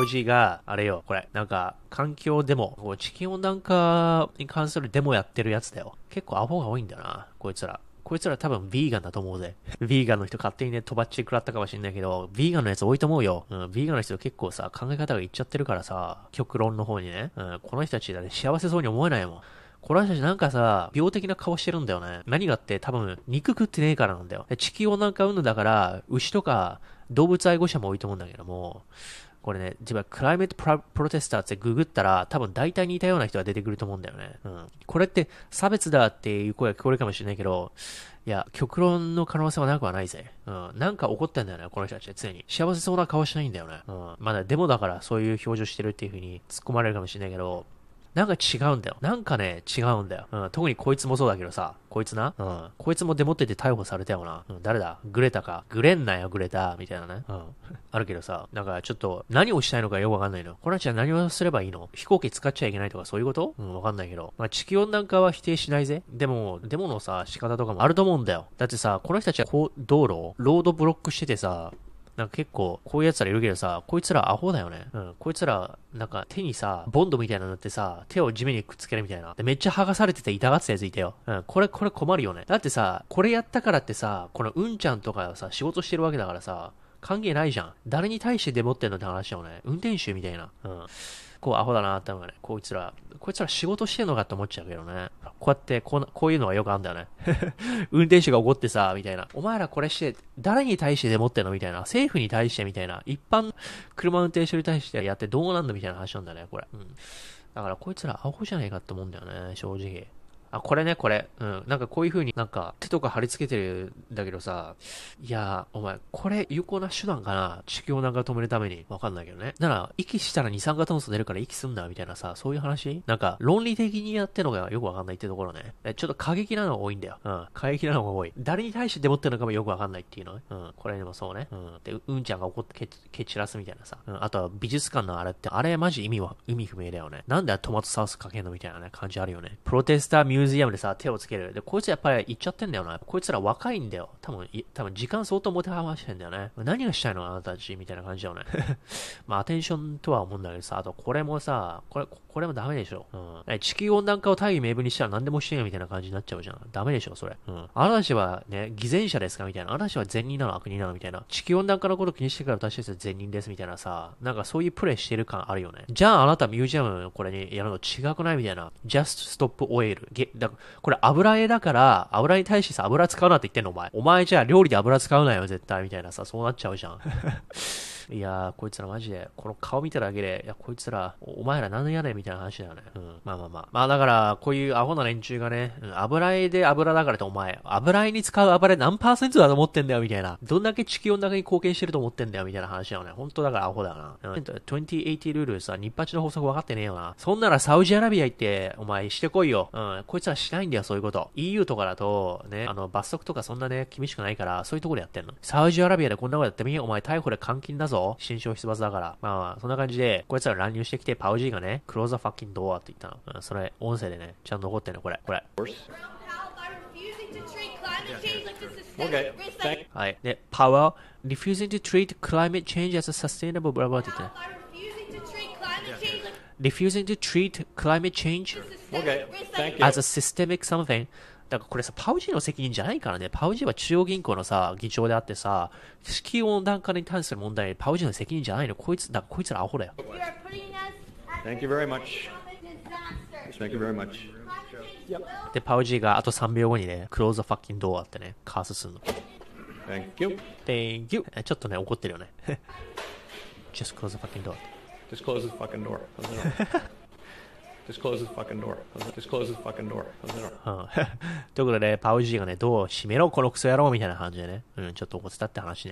ウジが、あれよ、これ、なんか、環境デモ、地球温暖化に関するデモやってるやつだよ。結構アホが多いんだよな、こいつら。こいつら多分ヴィーガンだと思うぜ。ヴィーガンの人勝手にね、とばっちり食らったかもしれないけど、ヴィーガンのやつ多いと思うよ。うん、ヴィーガンの人結構さ、考え方がいっちゃってるからさ、極論の方にね。うん、この人たちだね、幸せそうに思えないもん。この人たちなんかさ、病的な顔してるんだよね。何がって多分、肉食ってねえからなんだよ。地球温暖化運動だから、牛とか動物愛護者も多いと思うんだけども、これね、自分はクライメットプロテスターってググったら、多分大体似たような人が出てくると思うんだよね。うん。これって差別だっていう声が聞こえるかもしれないけど、いや、極論の可能性はなくはないぜ。うん。なんか怒ってんだよね、この人たち常に。幸せそうな顔しないんだよね。うん。まだデモだからそういう表情してるっていう風に突っ込まれるかもしれないけど、なんか違うんだよ。なんかね、違うんだよ。うん、特にこいつもそうだけどさ、こいつな。うん。こいつもデモってて逮捕されたよな。うん、誰だ？グレタか。グレんなよ、グレタ。みたいなね。うん。あるけどさ、なんかちょっと、何をしたいのかよくわかんないの。この人は何をすればいいの？飛行機使っちゃいけないとかそういうこと？うん、わかんないけど。まあ、地球温暖化は否定しないぜ。でも、デモのさ、仕方とかもあると思うんだよ。だってさ、この人たちはこう、道路、ロードブロックしててさ、なんか結構、こういう奴らいるけどさ、こいつらアホだよね。うん。こいつら、なんか手にさ、ボンドみたいなのってさ、手を地面にくっつけるみたいな。で、めっちゃ剥がされてて痛がってたやついたよ。うん。これ、これ困るよね。だってさ、これやったからってさ、このうんちゃんとかさ、仕事してるわけだからさ、関係ないじゃん。誰に対してデモってんのって話だよね。運転手みたいな。うん。こうアホだなってのがね、こいつら、こいつら仕事してんのかって思っちゃうけどね。こうやってこう、こういうのはよくあるんだよね。運転手が怒ってさ、みたいな。お前らこれして、誰に対してでもってんのみたいな。政府に対してみたいな。一般車運転手に対してやってどうなんだみたいな話なんだね、これ。うん。だからこいつらアホじゃないかって思うんだよね、正直。あ、これね、これ。うん。なんかこういう風になんか手とか貼り付けてるんだけどさ、いやお前、これ有効な手段かな？地球温暖化止めるために。わかんないけどね。なら、息したら二酸化炭素出るから息すんだみたいなさ、そういう話？なんか、論理的にやってるのがよくわかんないってところね。ちょっと過激なのが多いんだよ。うん。過激なのが多い。誰に対してデモってるのかもよくわかんないっていうの？ね。うん。これでもそうね。うん。で、うんちゃんが怒って蹴散らすみたいなさ。うん。あとは美術館のあれって、あれマジ意味は、意味不明だよね。なんでトマトサウスかけんの？みたいなね、感じあるよね。プロテスターミュージアムでさ、手をつける。で、こいつやっぱり言っちゃってんだよな。こいつら若いんだよ。多分、多分時間相当持て余してんだよね。何がしたいのあなたたちみたいな感じだよね。まあ、アテンションとは思うんだけどさ、あとこれもさ、これ、これもダメでしょ。うん。地球温暖化を大義名分にしたら何でもしてよみたいな感じになっちゃうじゃん。ダメでしょ、それ。うん。あなたたちはね、偽善者ですかみたいな。あなたたちは善人なの悪人なのみたいな。地球温暖化のこと気にしてから私たちは善人ですみたいなさ、なんかそういうプレイしてる感あるよね。じゃああなたミュージアムこれにやるの違くないみたいな。just stop oil. だこれ油絵だから、油に対してさ、油使うなって言ってんのお前。お前じゃあ料理で油使うなよ、絶対。みたいなさ、そうなっちゃうじゃん。いやー、こいつらマジで、この顔見ただけで、いや、こいつら、お前ら何やねんみたいな話だよね。うん。まあまあまあ。まあだから、こういうアホな連中がね、うん、油絵で油だからってお前、油絵に使う油絵何パーセントだと思ってんだよ、みたいな。どんだけ地球温暖化に貢献してると思ってんだよ、みたいな話だよね。本当だからアホだよな。うん、2080ルールさ、日八の法則分かってねえよな。そんならサウジアラビア行って、お前してこいよ。うん。こいつらしないんだよ、そういうこと。EU とかだと、ね、あの、罰則とかそんなね、厳しくないから、そういうところでやってんの。サウジアラビアでこんなことやってみお前逮捕で監禁だぞ。新商出罰だから。まあまあ、そんな感じで、こいつら乱入してきて、パウジーがね、クローザーファッキンドアって言ったの。うん、それ、音声でね、ちゃんと残ってんの、これ。これ。はい。で、Power refusing to treat climate change as a sustainable blah blah って言ってね。refusing to treat climate change as a systemic something だからこれさ、パウジーの責任じゃないからね。パウジーは中央銀行のさ、議長であってさ、地球温暖化に関する問題、パウジーの責任じゃないの。こいつ、だこいつらアホだよ。Thank you very much. Thank you very much. で、パウジーがあと3秒後にね、クローズ the fucking door ってね、カースするの。Thank you. Thank you. ちょっとね、怒ってるよね。Just close the fucking door. Just close the fucking door. Just close the fucking door. Just close the fucking door. ということで、パウジーがね、ドアを閉めろ、このクソ野郎みたいな感じでね、うん、ちょっと怒ってたって話ね。